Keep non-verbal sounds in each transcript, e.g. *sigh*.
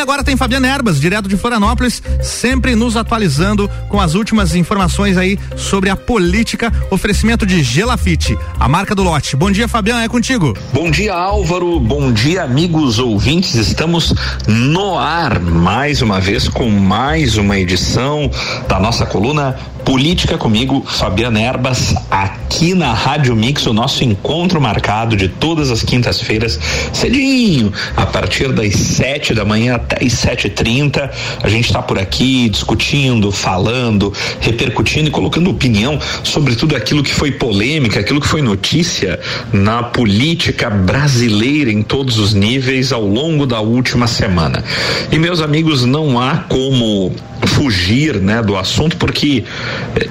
agora tem Fabiana Erbas, direto de Florianópolis, sempre nos atualizando com as últimas informações aí sobre a política, oferecimento de Gelafite, a marca do lote. Bom dia, Fabiana, é contigo. Bom dia, Álvaro. Bom dia, amigos ouvintes. Estamos no ar mais uma vez com mais uma edição da nossa coluna Política comigo, Fabiana Erbas, aqui na Rádio Mix, o nosso encontro marcado de todas as quintas-feiras, cedinho, a partir das sete da manhã até as sete e trinta. A gente está por aqui discutindo, falando, repercutindo e colocando opinião sobre tudo aquilo que foi polêmica, aquilo que foi notícia na política brasileira em todos os níveis ao longo da última semana. E meus amigos, não há como fugir, né, do assunto porque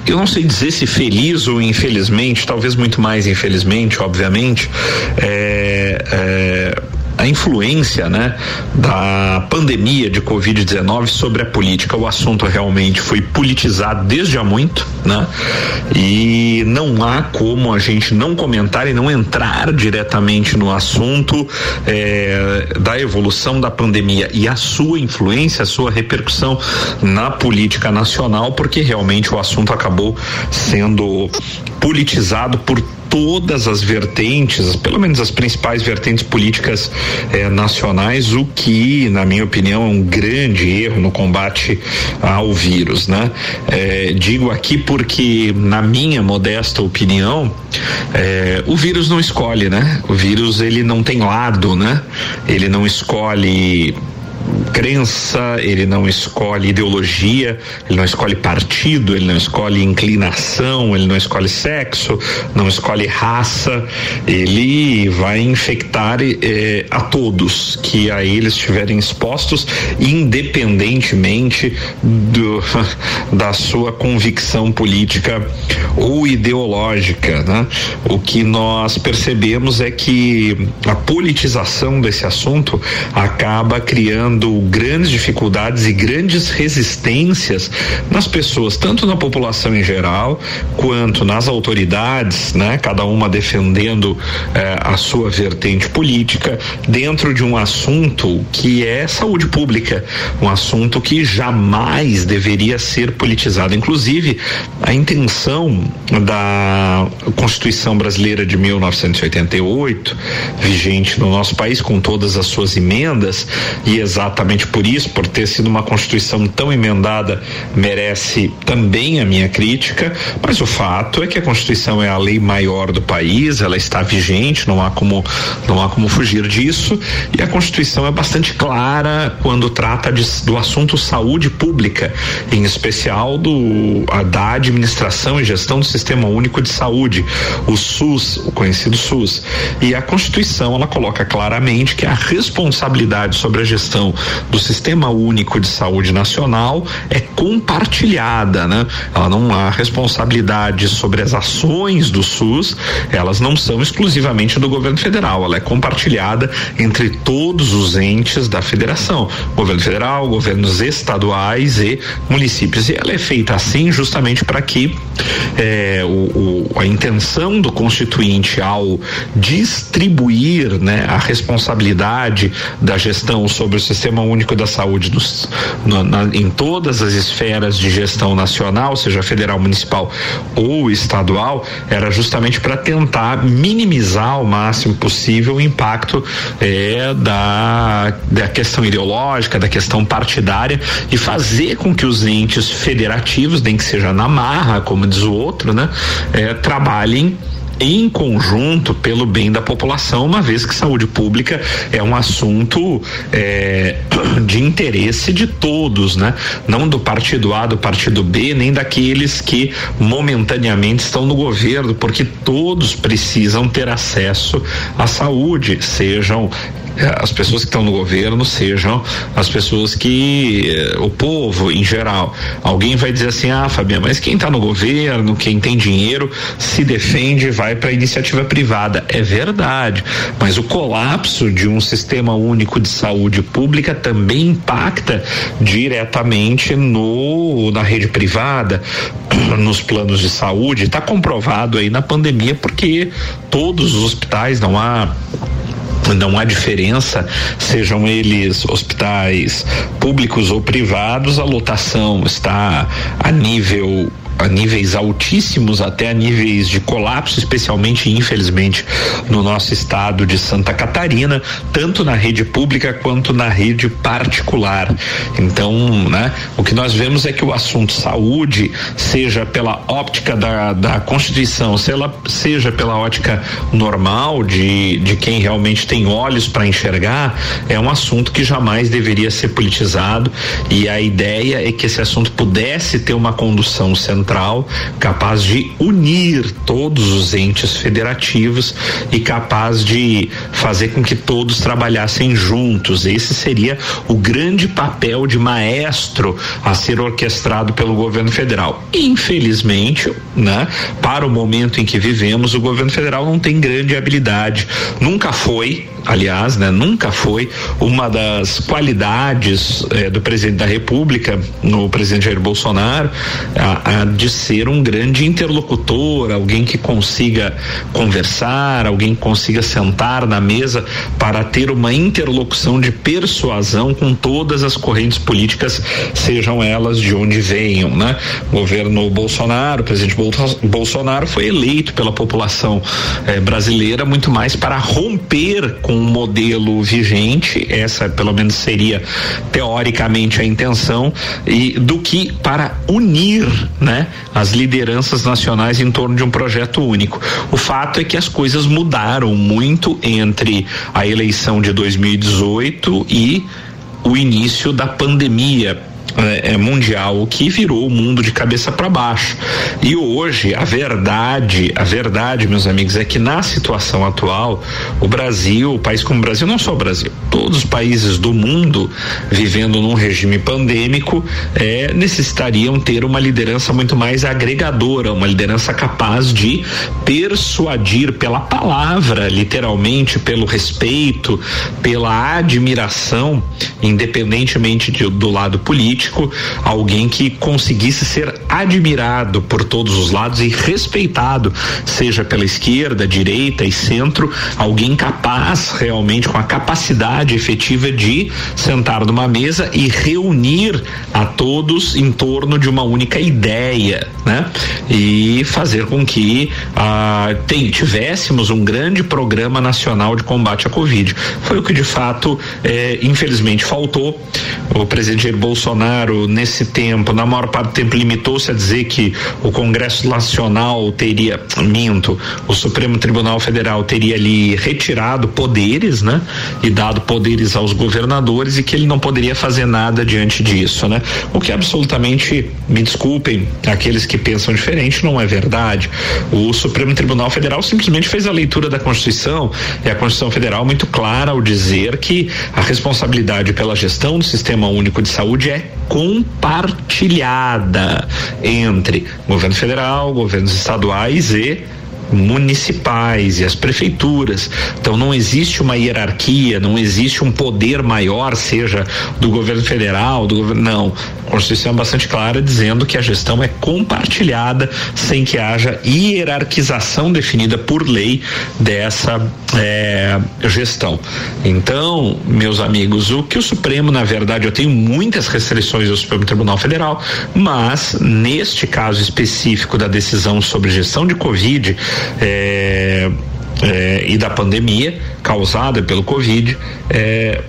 eu não sei dizer se feliz ou infelizmente, talvez muito mais infelizmente, obviamente, é, é a influência, né, da pandemia de Covid-19 sobre a política. O assunto realmente foi politizado desde há muito, né? E não há como a gente não comentar e não entrar diretamente no assunto eh, da evolução da pandemia e a sua influência, a sua repercussão na política nacional, porque realmente o assunto acabou sendo politizado por todas as vertentes, pelo menos as principais vertentes políticas eh, nacionais, o que, na minha opinião, é um grande erro no combate ao vírus, né? Eh, digo aqui porque, na minha modesta opinião, eh, o vírus não escolhe, né? O vírus ele não tem lado, né? Ele não escolhe crença, ele não escolhe ideologia, ele não escolhe partido, ele não escolhe inclinação, ele não escolhe sexo, não escolhe raça, ele vai infectar eh, a todos que a eles estiverem expostos, independentemente do, *laughs* da sua convicção política ou ideológica, né? O que nós percebemos é que a politização desse assunto acaba criando grandes dificuldades e grandes resistências nas pessoas, tanto na população em geral, quanto nas autoridades, né? Cada uma defendendo eh, a sua vertente política dentro de um assunto que é saúde pública, um assunto que jamais deveria ser politizado. Inclusive, a intenção da Constituição Brasileira de 1988, vigente no nosso país com todas as suas emendas e exatamente exatamente por isso, por ter sido uma Constituição tão emendada, merece também a minha crítica, mas o fato é que a Constituição é a lei maior do país, ela está vigente, não há como, não há como fugir disso, e a Constituição é bastante clara quando trata de, do assunto saúde pública, em especial do, a, da administração e gestão do Sistema Único de Saúde, o SUS, o conhecido SUS. E a Constituição, ela coloca claramente que a responsabilidade sobre a gestão do Sistema Único de Saúde Nacional é compartilhada, né? Ela não há responsabilidade sobre as ações do SUS, elas não são exclusivamente do governo federal, ela é compartilhada entre todos os entes da federação, governo federal, governos estaduais e municípios. E ela é feita assim justamente para que eh, o, o, a intenção do constituinte ao distribuir né, a responsabilidade da gestão sobre o sistema Sistema Único da Saúde no, na, em todas as esferas de gestão nacional, seja federal, municipal ou estadual, era justamente para tentar minimizar ao máximo possível o impacto é, da, da questão ideológica, da questão partidária e fazer com que os entes federativos, nem que seja na marra, como diz o outro, né, é, trabalhem em conjunto pelo bem da população, uma vez que saúde pública é um assunto é, *clears throat* de interesse de todos, né? Não do partido A, do partido B, nem daqueles que momentaneamente estão no governo, porque todos precisam ter acesso à saúde, sejam as pessoas que estão no governo sejam as pessoas que eh, o povo em geral. Alguém vai dizer assim: "Ah, Fabiana, mas quem está no governo, quem tem dinheiro, se defende, vai para a iniciativa privada". É verdade, mas o colapso de um sistema único de saúde pública também impacta diretamente no na rede privada, *clears throat* nos planos de saúde. Está comprovado aí na pandemia porque todos os hospitais não há não há diferença, sejam eles hospitais públicos ou privados, a lotação está a nível a níveis altíssimos, até a níveis de colapso, especialmente, infelizmente, no nosso estado de Santa Catarina, tanto na rede pública quanto na rede particular. Então, né, o que nós vemos é que o assunto saúde, seja pela óptica da, da Constituição, seja, seja pela ótica normal de, de quem realmente tem olhos para enxergar, é um assunto que jamais deveria ser politizado e a ideia é que esse assunto pudesse ter uma condução central central capaz de unir todos os entes federativos e capaz de fazer com que todos trabalhassem juntos. Esse seria o grande papel de maestro a ser orquestrado pelo governo federal. Infelizmente, né, para o momento em que vivemos, o governo federal não tem grande habilidade. Nunca foi, aliás, né, nunca foi uma das qualidades eh, do presidente da República, no presidente Jair Bolsonaro, a, a de ser um grande interlocutor, alguém que consiga conversar, alguém que consiga sentar na mesa para ter uma interlocução de persuasão com todas as correntes políticas, sejam elas de onde venham, né? O governo Bolsonaro, o presidente Bolsonaro foi eleito pela população eh, brasileira muito mais para romper com o modelo vigente, essa pelo menos seria teoricamente a intenção, e do que para unir, né? As lideranças nacionais em torno de um projeto único. O fato é que as coisas mudaram muito entre a eleição de 2018 e o início da pandemia é, é, mundial, o que virou o mundo de cabeça para baixo. E hoje, a verdade, a verdade, meus amigos, é que na situação atual, o Brasil, o país como o Brasil, não só o Brasil, todos os países do mundo vivendo num regime pandêmico, é, necessitariam ter uma liderança muito mais agregadora, uma liderança capaz de persuadir pela palavra, literalmente, pelo respeito, pela admiração, independentemente de, do lado político político, alguém que conseguisse ser admirado por todos os lados e respeitado, seja pela esquerda, direita e centro, alguém capaz realmente com a capacidade efetiva de sentar numa mesa e reunir a todos em torno de uma única ideia, né? E fazer com que ah, tivéssemos um grande programa nacional de combate à Covid. Foi o que de fato, eh, infelizmente, faltou. O presidente Bolsonaro, nesse tempo, na maior parte do tempo, limitou-se a dizer que o Congresso Nacional teria, minto, o Supremo Tribunal Federal teria ali retirado poderes, né? E dado poderes aos governadores e que ele não poderia fazer nada diante disso, né? O que absolutamente, me desculpem, aqueles que pensam diferente, não é verdade. O Supremo Tribunal Federal simplesmente fez a leitura da Constituição e a Constituição Federal muito clara ao dizer que a responsabilidade pela gestão do Sistema Único de Saúde é compartilhada entre governo federal, governos estaduais e municipais e as prefeituras. Então não existe uma hierarquia, não existe um poder maior, seja do governo federal, do governo. Não. A Constituição é bastante clara dizendo que a gestão é compartilhada sem que haja hierarquização definida por lei dessa é, gestão. Então, meus amigos, o que o Supremo, na verdade, eu tenho muitas restrições ao Supremo Tribunal Federal, mas neste caso específico da decisão sobre gestão de Covid, é, é, e da pandemia causada pelo Covid, é,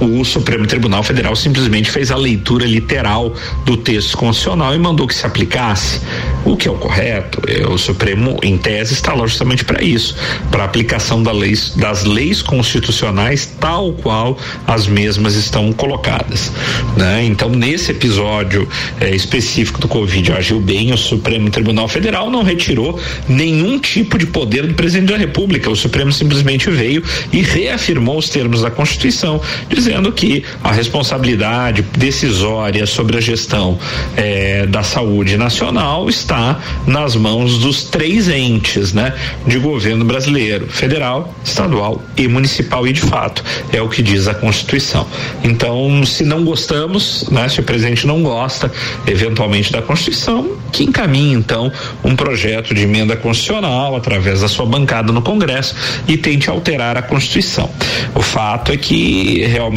o Supremo Tribunal Federal simplesmente fez a leitura literal do texto constitucional e mandou que se aplicasse. O que é o correto? É, o Supremo, em tese, está lá justamente para isso, para a aplicação da leis, das leis constitucionais tal qual as mesmas estão colocadas. Né? Então, nesse episódio é, específico do Covid, agiu bem, o Supremo Tribunal Federal não retirou nenhum tipo de poder do presidente da República. O Supremo simplesmente veio e reafirmou os termos da Constituição, dizendo dizendo que a responsabilidade decisória sobre a gestão eh, da saúde nacional está nas mãos dos três entes, né, de governo brasileiro, federal, estadual e municipal e de fato é o que diz a Constituição. Então, se não gostamos, né, se o presidente não gosta, eventualmente da Constituição, que encaminhe então um projeto de emenda constitucional através da sua bancada no Congresso e tente alterar a Constituição. O fato é que realmente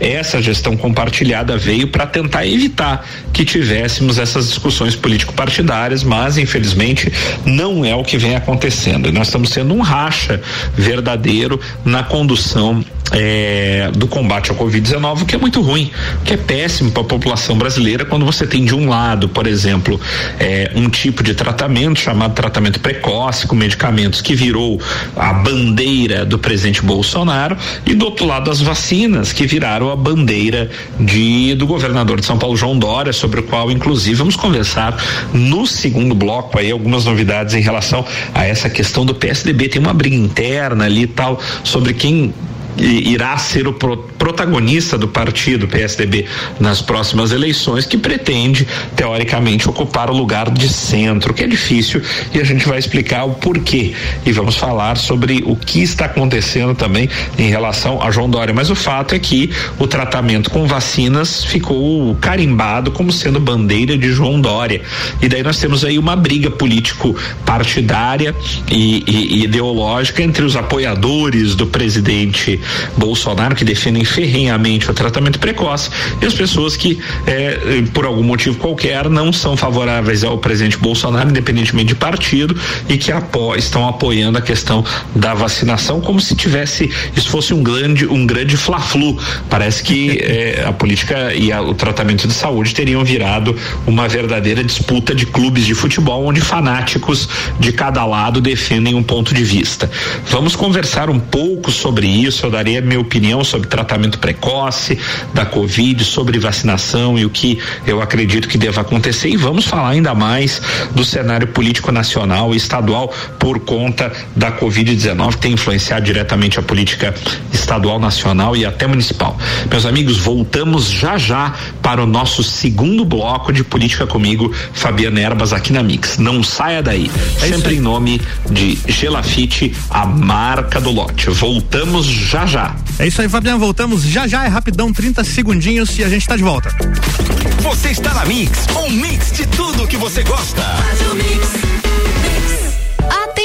essa gestão compartilhada veio para tentar evitar que tivéssemos essas discussões político-partidárias, mas infelizmente não é o que vem acontecendo. Nós estamos sendo um racha verdadeiro na condução é, do combate ao Covid-19, que é muito ruim, que é péssimo para a população brasileira quando você tem de um lado, por exemplo, é, um tipo de tratamento chamado tratamento precoce, com medicamentos que virou a bandeira do presidente Bolsonaro, e do outro lado as vacinas, que viraram a bandeira de, do governador de São Paulo, João Dória, sobre o qual, inclusive, vamos conversar no segundo bloco aí algumas novidades em relação a essa questão do PSDB. Tem uma briga interna ali e tal sobre quem irá ser o pro, protagonista do partido PSDB nas próximas eleições, que pretende, teoricamente, ocupar o lugar de centro, que é difícil, e a gente vai explicar o porquê. E vamos falar sobre o que está acontecendo também em relação a João Dória. Mas o fato é que o tratamento com vacinas ficou carimbado como sendo bandeira de João Dória. E daí nós temos aí uma briga político-partidária e, e, e ideológica entre os apoiadores do presidente Bolsonaro, que defendem ferrenhamente o tratamento precoce, e as pessoas que, eh, por algum motivo qualquer, não são favoráveis ao presidente Bolsonaro, independentemente de partido, e que apo estão apoiando a questão da vacinação, como se tivesse, isso fosse um grande, um grande fla-flu. Parece que eh, a política e a, o tratamento de saúde teriam virado uma verdadeira disputa de clubes de futebol, onde fanáticos de cada lado defendem um ponto de vista. Vamos conversar um pouco sobre isso. Eu darei a minha opinião sobre tratamento precoce da Covid, sobre vacinação e o que eu acredito que deva acontecer. E vamos falar ainda mais do cenário político nacional e estadual por conta da Covid-19, que tem influenciado diretamente a política estadual, nacional e até municipal. Meus amigos, voltamos já já para o nosso segundo bloco de política comigo, Fabiana Erbas, aqui na Mix. Não saia daí. É Sempre em nome de Gelafite, a marca do lote. Voltamos já já É isso aí, Fabiano. Voltamos já já. É rapidão, 30 segundinhos e a gente tá de volta. Você está na Mix, um mix de tudo que você gosta.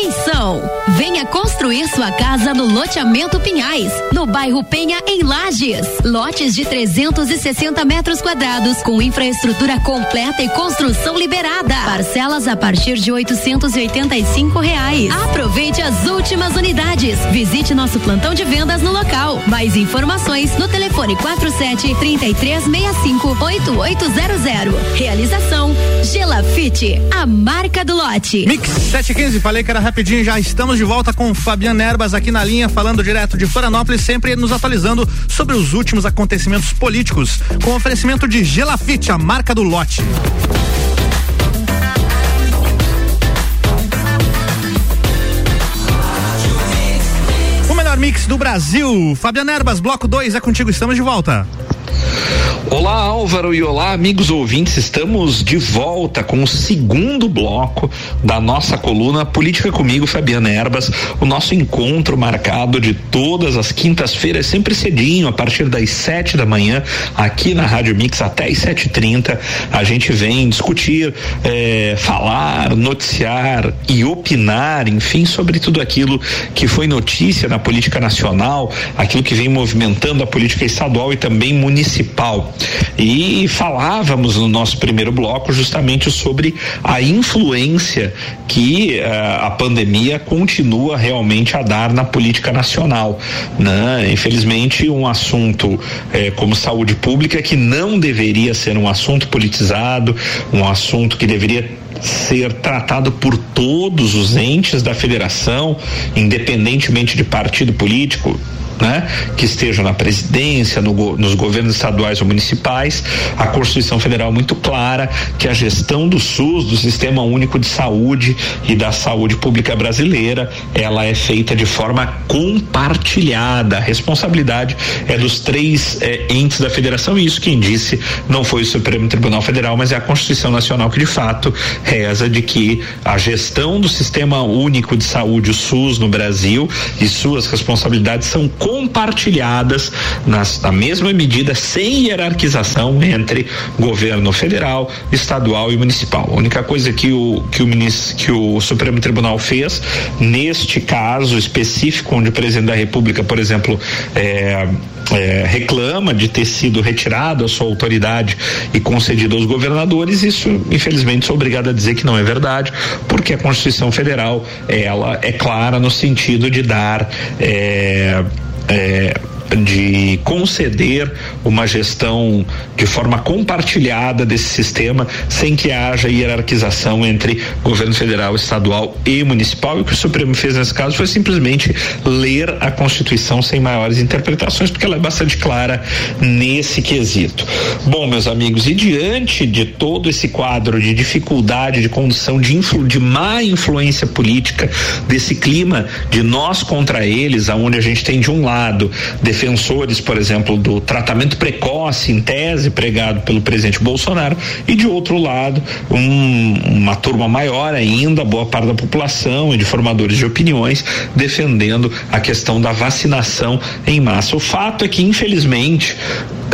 Atenção! Venha construir sua casa no loteamento Pinhais, no bairro Penha, em Lages. Lotes de 360 metros quadrados, com infraestrutura completa e construção liberada. Parcelas a partir de 885 reais. Aproveite as últimas unidades. Visite nosso plantão de vendas no local. Mais informações no telefone 47 3365 8800. Realização Gelafite, a marca do lote. Mix 715, falei que era rapidinho, já estamos de volta com Fabiano Erbas aqui na linha, falando direto de Florianópolis, sempre nos atualizando sobre os últimos acontecimentos políticos, com oferecimento de Gelafite, a marca do lote. O melhor mix do Brasil. Fabiano Erbas, bloco 2, é contigo, estamos de volta. Olá Álvaro e olá amigos ouvintes, estamos de volta com o segundo bloco da nossa coluna Política comigo, Fabiana Erbas, o nosso encontro marcado de todas as quintas-feiras, sempre cedinho, a partir das sete da manhã, aqui na Rádio Mix até as sete e trinta, a gente vem discutir, eh, falar, noticiar e opinar, enfim, sobre tudo aquilo que foi notícia na política nacional, aquilo que vem movimentando a política estadual e também municipal. E falávamos no nosso primeiro bloco justamente sobre a influência que uh, a pandemia continua realmente a dar na política nacional. Né? Infelizmente, um assunto eh, como saúde pública que não deveria ser um assunto politizado, um assunto que deveria ser tratado por todos os entes da federação, independentemente de partido político, né, que esteja na presidência, no, nos governos estaduais ou municipais. A Constituição Federal é muito clara que a gestão do SUS, do Sistema Único de Saúde e da saúde pública brasileira, ela é feita de forma compartilhada. A responsabilidade é dos três é, entes da federação e isso quem disse não foi o Supremo Tribunal Federal, mas é a Constituição Nacional que de fato reza de que a gestão do Sistema Único de Saúde, o SUS, no Brasil e suas responsabilidades são compartilhadas nas, na mesma medida, sem hierarquização entre governo federal, estadual e municipal. A única coisa que o, que o, que o Supremo Tribunal fez, neste caso específico, onde o presidente da República, por exemplo, é, é, reclama de ter sido retirado a sua autoridade e concedido aos governadores, isso infelizmente sou obrigado a dizer que não é verdade, porque a Constituição Federal ela é clara no sentido de dar é, é, de conceder uma gestão de forma compartilhada desse sistema, sem que haja hierarquização entre governo federal, estadual e municipal. E o que o Supremo fez nesse caso foi simplesmente ler a Constituição sem maiores interpretações, porque ela é bastante clara nesse quesito. Bom, meus amigos, e diante de todo esse quadro de dificuldade de condução de, influ, de má influência política, desse clima de nós contra eles, aonde a gente tem de um lado defensores, por exemplo, do tratamento precoce, em tese, pregado pelo presidente Bolsonaro, e de outro lado, um, uma turma maior ainda, boa parte da população e de formadores de opiniões, defendendo a questão da vacinação em massa. O fato é que, infelizmente,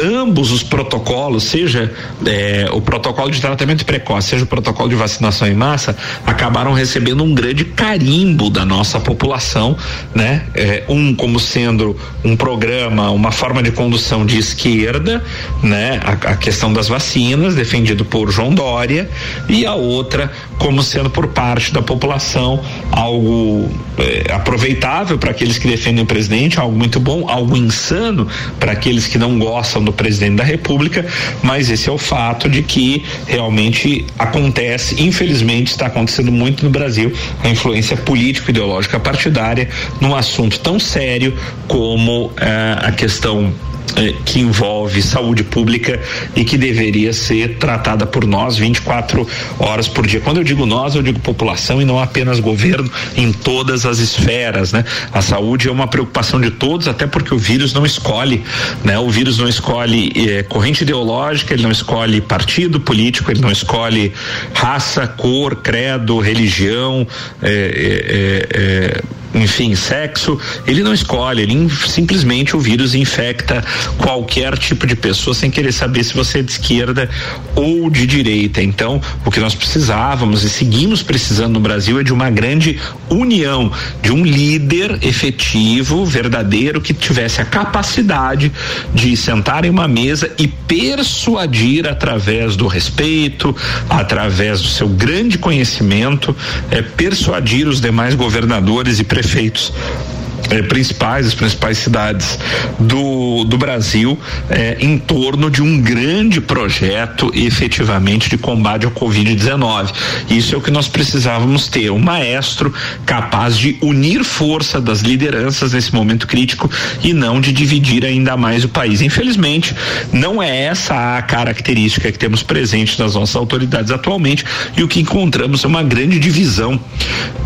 ambos os protocolos, seja é, o protocolo de tratamento precoce, seja o protocolo de vacinação em massa, acabaram recebendo um grande carimbo da nossa população, né? É, um como sendo um programa, uma forma de condução de esquerda, né? A, a questão das vacinas, defendido por João Dória, e a outra como sendo por parte da população algo é, aproveitável para aqueles que defendem o presidente, algo muito bom, algo insano para aqueles que não gostam do presidente da República, mas esse é o fato de que realmente acontece, infelizmente está acontecendo muito no Brasil, a influência político-ideológica partidária num assunto tão sério como eh, a questão que envolve saúde pública e que deveria ser tratada por nós 24 horas por dia. Quando eu digo nós, eu digo população e não apenas governo em todas as esferas, né? A saúde é uma preocupação de todos, até porque o vírus não escolhe, né? O vírus não escolhe eh, corrente ideológica, ele não escolhe partido político, ele não escolhe raça, cor, credo, religião, eh, enfim, sexo, ele não escolhe, ele simplesmente o vírus infecta qualquer tipo de pessoa sem querer saber se você é de esquerda ou de direita. Então, o que nós precisávamos e seguimos precisando no Brasil é de uma grande união, de um líder efetivo, verdadeiro, que tivesse a capacidade de sentar em uma mesa e persuadir através do respeito, através do seu grande conhecimento, é, persuadir os demais governadores e prefeitos prefeitos eh, principais, as principais cidades do, do Brasil eh, em torno de um grande projeto efetivamente de combate ao Covid-19. Isso é o que nós precisávamos ter, um maestro capaz de unir força das lideranças nesse momento crítico e não de dividir ainda mais o país. Infelizmente, não é essa a característica que temos presente nas nossas autoridades atualmente e o que encontramos é uma grande divisão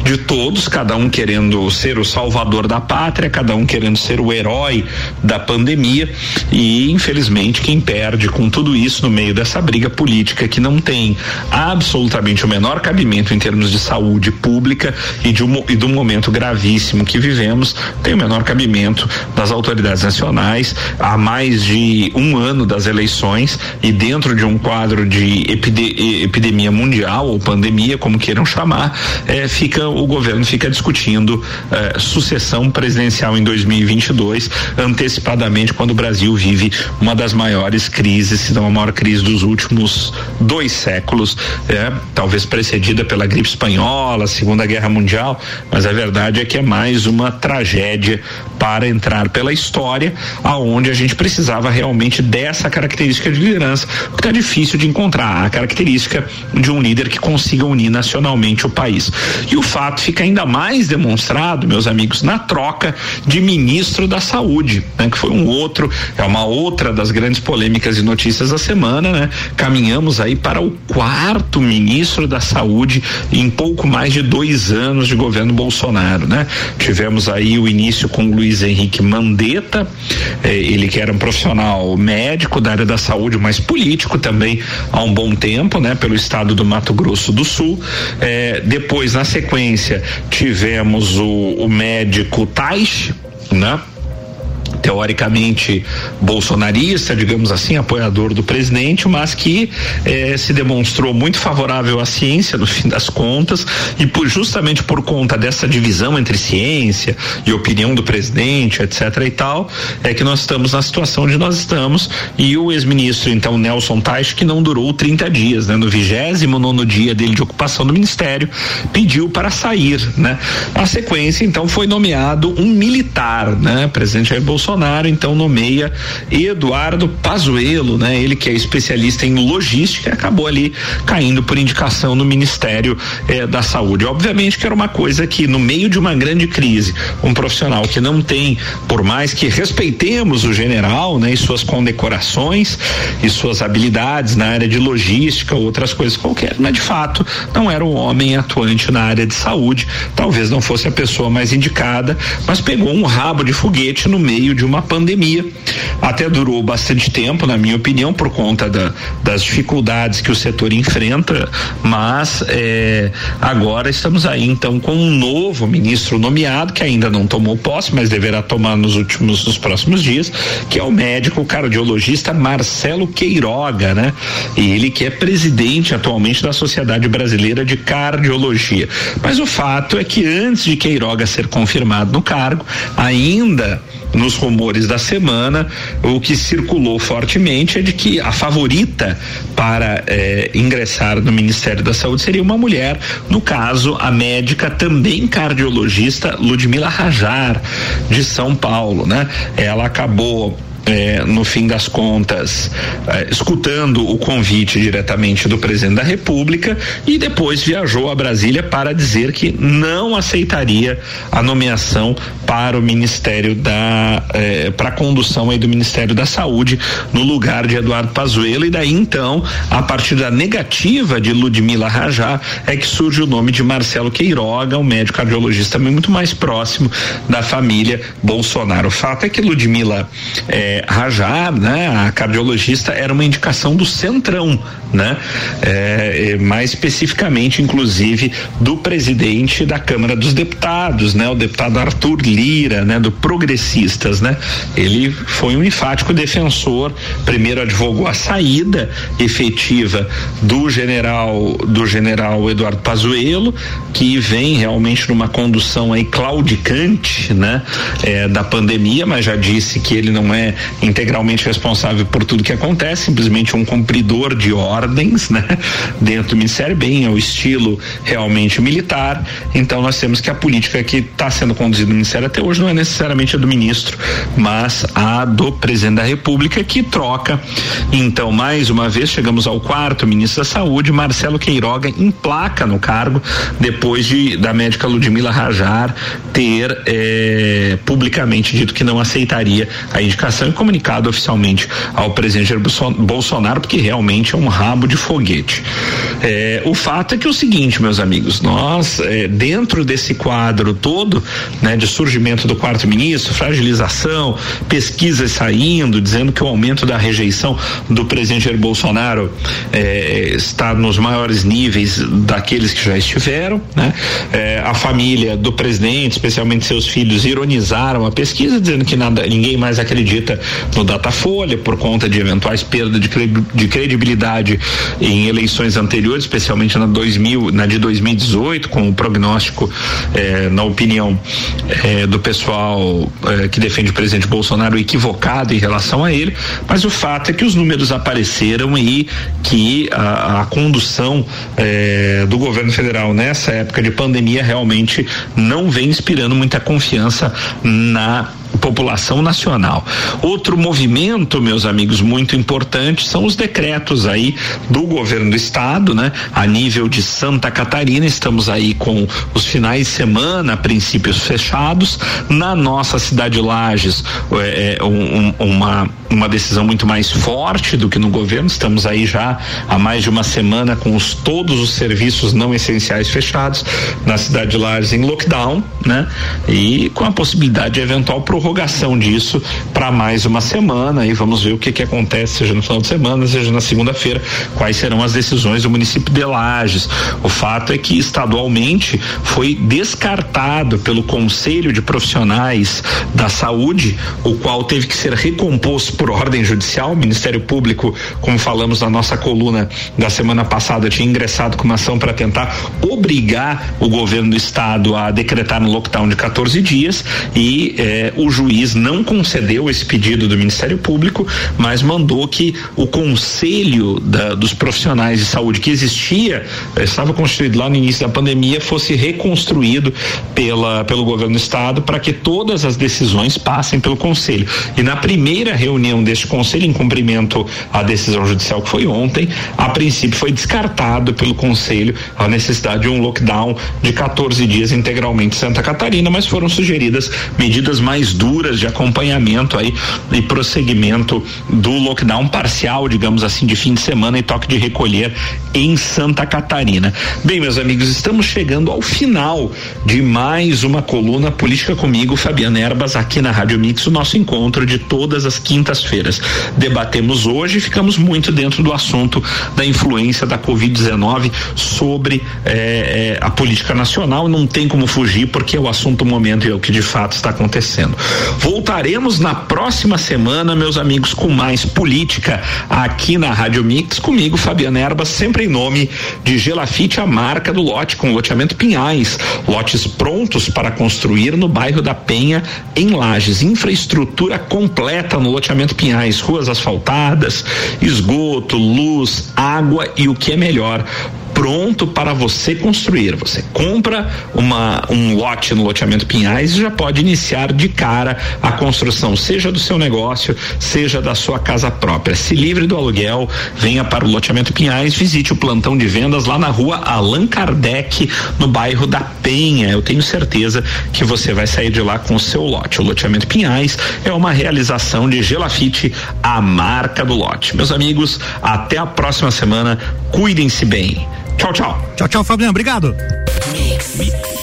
de todos, cada um querendo ser o salvador da pátria, cada um querendo ser o herói da pandemia. E infelizmente quem perde com tudo isso no meio dessa briga política que não tem absolutamente o menor cabimento em termos de saúde pública e, de um, e do momento gravíssimo que vivemos, tem o menor cabimento das autoridades nacionais. Há mais de um ano das eleições e dentro de um quadro de epide, epidemia mundial ou pandemia, como queiram chamar, é, fica o governo fica discutindo é, sucessão presidencial em 2022, antecipadamente quando o Brasil vive uma das maiores crises, se não a maior crise dos últimos dois séculos, é, talvez precedida pela gripe espanhola, Segunda Guerra Mundial, mas a verdade é que é mais uma tragédia para entrar pela história, aonde a gente precisava realmente dessa característica de liderança, que está difícil de encontrar, a característica de um líder que consiga unir nacionalmente o país. E o fato fica ainda mais demonstrado, meus amigos, na troca de ministro da Saúde, né, que foi um outro, é uma outra das grandes polêmicas e notícias da semana, né? Caminhamos aí para o quarto ministro da Saúde em pouco mais de dois anos de governo Bolsonaro, né? Tivemos aí o início com o Luiz Henrique Mandetta, eh, ele que era um profissional médico da área da saúde, mas político também há um bom tempo, né? Pelo estado do Mato Grosso do Sul. Eh, depois, na sequência, tivemos o, o médico Tais, né? Teoricamente bolsonarista, digamos assim, apoiador do presidente, mas que eh, se demonstrou muito favorável à ciência no fim das contas e por, justamente por conta dessa divisão entre ciência e opinião do presidente, etc. e tal, é que nós estamos na situação onde nós estamos e o ex-ministro então Nelson Tais que não durou 30 dias, né? No 29 nono dia dele de ocupação do ministério, pediu para sair, né? A sequência então foi nomeado um militar, né? Presidente Jair Bolsonaro Bolsonaro então nomeia Eduardo Pazuello, né? Ele que é especialista em logística, acabou ali caindo por indicação no Ministério eh, da Saúde. Obviamente que era uma coisa que no meio de uma grande crise, um profissional que não tem, por mais que respeitemos o general, né, e suas condecorações e suas habilidades na área de logística, outras coisas qualquer, mas de fato não era um homem atuante na área de saúde, talvez não fosse a pessoa mais indicada, mas pegou um rabo de foguete no meio de uma pandemia. Até durou bastante tempo, na minha opinião, por conta da, das dificuldades que o setor enfrenta, mas é, agora estamos aí então com um novo ministro nomeado, que ainda não tomou posse, mas deverá tomar nos últimos, nos próximos dias, que é o médico cardiologista Marcelo Queiroga, né? E ele que é presidente atualmente da Sociedade Brasileira de Cardiologia. Mas o fato é que antes de Queiroga ser confirmado no cargo, ainda nos rumores da semana, o que circulou fortemente é de que a favorita para eh, ingressar no Ministério da Saúde seria uma mulher, no caso, a médica também cardiologista Ludmila Rajar, de São Paulo, né? Ela acabou é, no fim das contas, é, escutando o convite diretamente do presidente da República e depois viajou a Brasília para dizer que não aceitaria a nomeação para o Ministério da é, para a condução aí do Ministério da Saúde no lugar de Eduardo Pazuello e daí então a partir da negativa de Ludmila Rajá é que surge o nome de Marcelo Queiroga, um médico cardiologista muito mais próximo da família Bolsonaro. O fato é que Ludmila Rajar, né, a cardiologista, era uma indicação do Centrão, né? É, mais especificamente, inclusive, do presidente da Câmara dos Deputados, né? O deputado Arthur Lira, né? Do Progressistas, né? Ele foi um enfático defensor, primeiro advogou a saída efetiva do general do general Eduardo Pazuello, que vem realmente numa condução aí claudicante, né? É, da pandemia, mas já disse que ele não é integralmente responsável por tudo que acontece, simplesmente um cumpridor de ordens, né? Dentro do ministério, bem ao estilo realmente militar. Então nós temos que a política que está sendo conduzida no ministério até hoje não é necessariamente a do ministro, mas a do presidente da República que troca. Então, mais uma vez, chegamos ao quarto ministro da Saúde, Marcelo Queiroga emplaca no cargo depois de da médica Ludmila Rajar ter eh, publicamente dito que não aceitaria a indicação comunicado oficialmente ao presidente Bolsonaro, porque realmente é um rabo de foguete. É, o fato é que é o seguinte, meus amigos, nós, é, dentro desse quadro todo, né, de surgimento do quarto ministro, fragilização, pesquisas saindo, dizendo que o aumento da rejeição do presidente Jair Bolsonaro é, está nos maiores níveis daqueles que já estiveram, né? É, a família do presidente, especialmente seus filhos, ironizaram a pesquisa, dizendo que nada, ninguém mais acredita no Datafolha por conta de eventuais perdas de credibilidade em eleições anteriores, especialmente na 2000, na de 2018, com o prognóstico, eh, na opinião eh, do pessoal eh, que defende o presidente Bolsonaro equivocado em relação a ele, mas o fato é que os números apareceram e que a, a condução eh, do governo federal nessa época de pandemia realmente não vem inspirando muita confiança na população nacional. Outro movimento, meus amigos, muito importante são os decretos aí do governo do estado, né? A nível de Santa Catarina, estamos aí com os finais de semana, princípios fechados. Na nossa cidade de Lages, é, é um, uma, uma decisão muito mais forte do que no governo. Estamos aí já há mais de uma semana com os, todos os serviços não essenciais fechados na cidade de Lages em lockdown, né? E com a possibilidade de eventual prorrogação disso para mais uma semana e vamos ver o que que acontece, seja no final de semana, seja na segunda-feira, quais serão as decisões do município de Lages. O fato é que estadualmente foi descartado pelo Conselho de Profissionais da Saúde, o qual teve que ser recomposto por ordem judicial. O Ministério Público, como falamos na nossa coluna da semana passada, tinha ingressado com uma ação para tentar obrigar o governo do estado a decretar um lockdown de 14 dias e eh, o juiz não concedeu esse pedido do Ministério Público, mas mandou que o conselho da, dos profissionais de saúde que existia, eh, estava constituído lá no início da pandemia, fosse reconstruído pela, pelo governo do estado para que todas as decisões passem pelo conselho. E na primeira reunião deste conselho, em cumprimento à decisão judicial que foi ontem, a princípio foi descartado pelo conselho a necessidade de um lockdown de 14 dias integralmente em Santa Catarina, mas foram sugeridas medidas mais duras de acompanhamento aí e prosseguimento do lockdown parcial, digamos assim, de fim de semana e toque de recolher em Santa Catarina. Bem, meus amigos, estamos chegando ao final de mais uma coluna política comigo, Fabiana Erbas, aqui na Rádio Mix, o nosso encontro de todas as quintas-feiras. Debatemos hoje ficamos muito dentro do assunto da influência da Covid-19 sobre eh, eh, a política nacional. Não tem como fugir, porque é o assunto do momento e é o que de fato está acontecendo. Voltaremos na próxima semana, meus amigos, com mais política aqui na Rádio Mix, comigo, Fabiana Erbas, sempre em nome de Gelafite, a marca do lote, com loteamento Pinhais. Lotes prontos para construir no bairro da Penha, em Lages. Infraestrutura completa no loteamento Pinhais, ruas asfaltadas, esgoto, luz, água e o que é melhor, pronto para você construir. Você compra uma, um lote no loteamento Pinhais e já pode iniciar de cara a construção, seja do seu negócio, seja da sua casa própria. Se livre do aluguel, venha para o loteamento Pinhais, visite o plantão de vendas lá na rua Allan Kardec, no bairro da Penha. Eu tenho certeza que você vai sair de lá com o seu lote. O loteamento Pinhais é uma realização de Gelafite, a marca do lote. Meus amigos, até a próxima semana. Cuidem-se bem. Tchau, tchau. Tchau, tchau, Fabiano. Obrigado. Mix.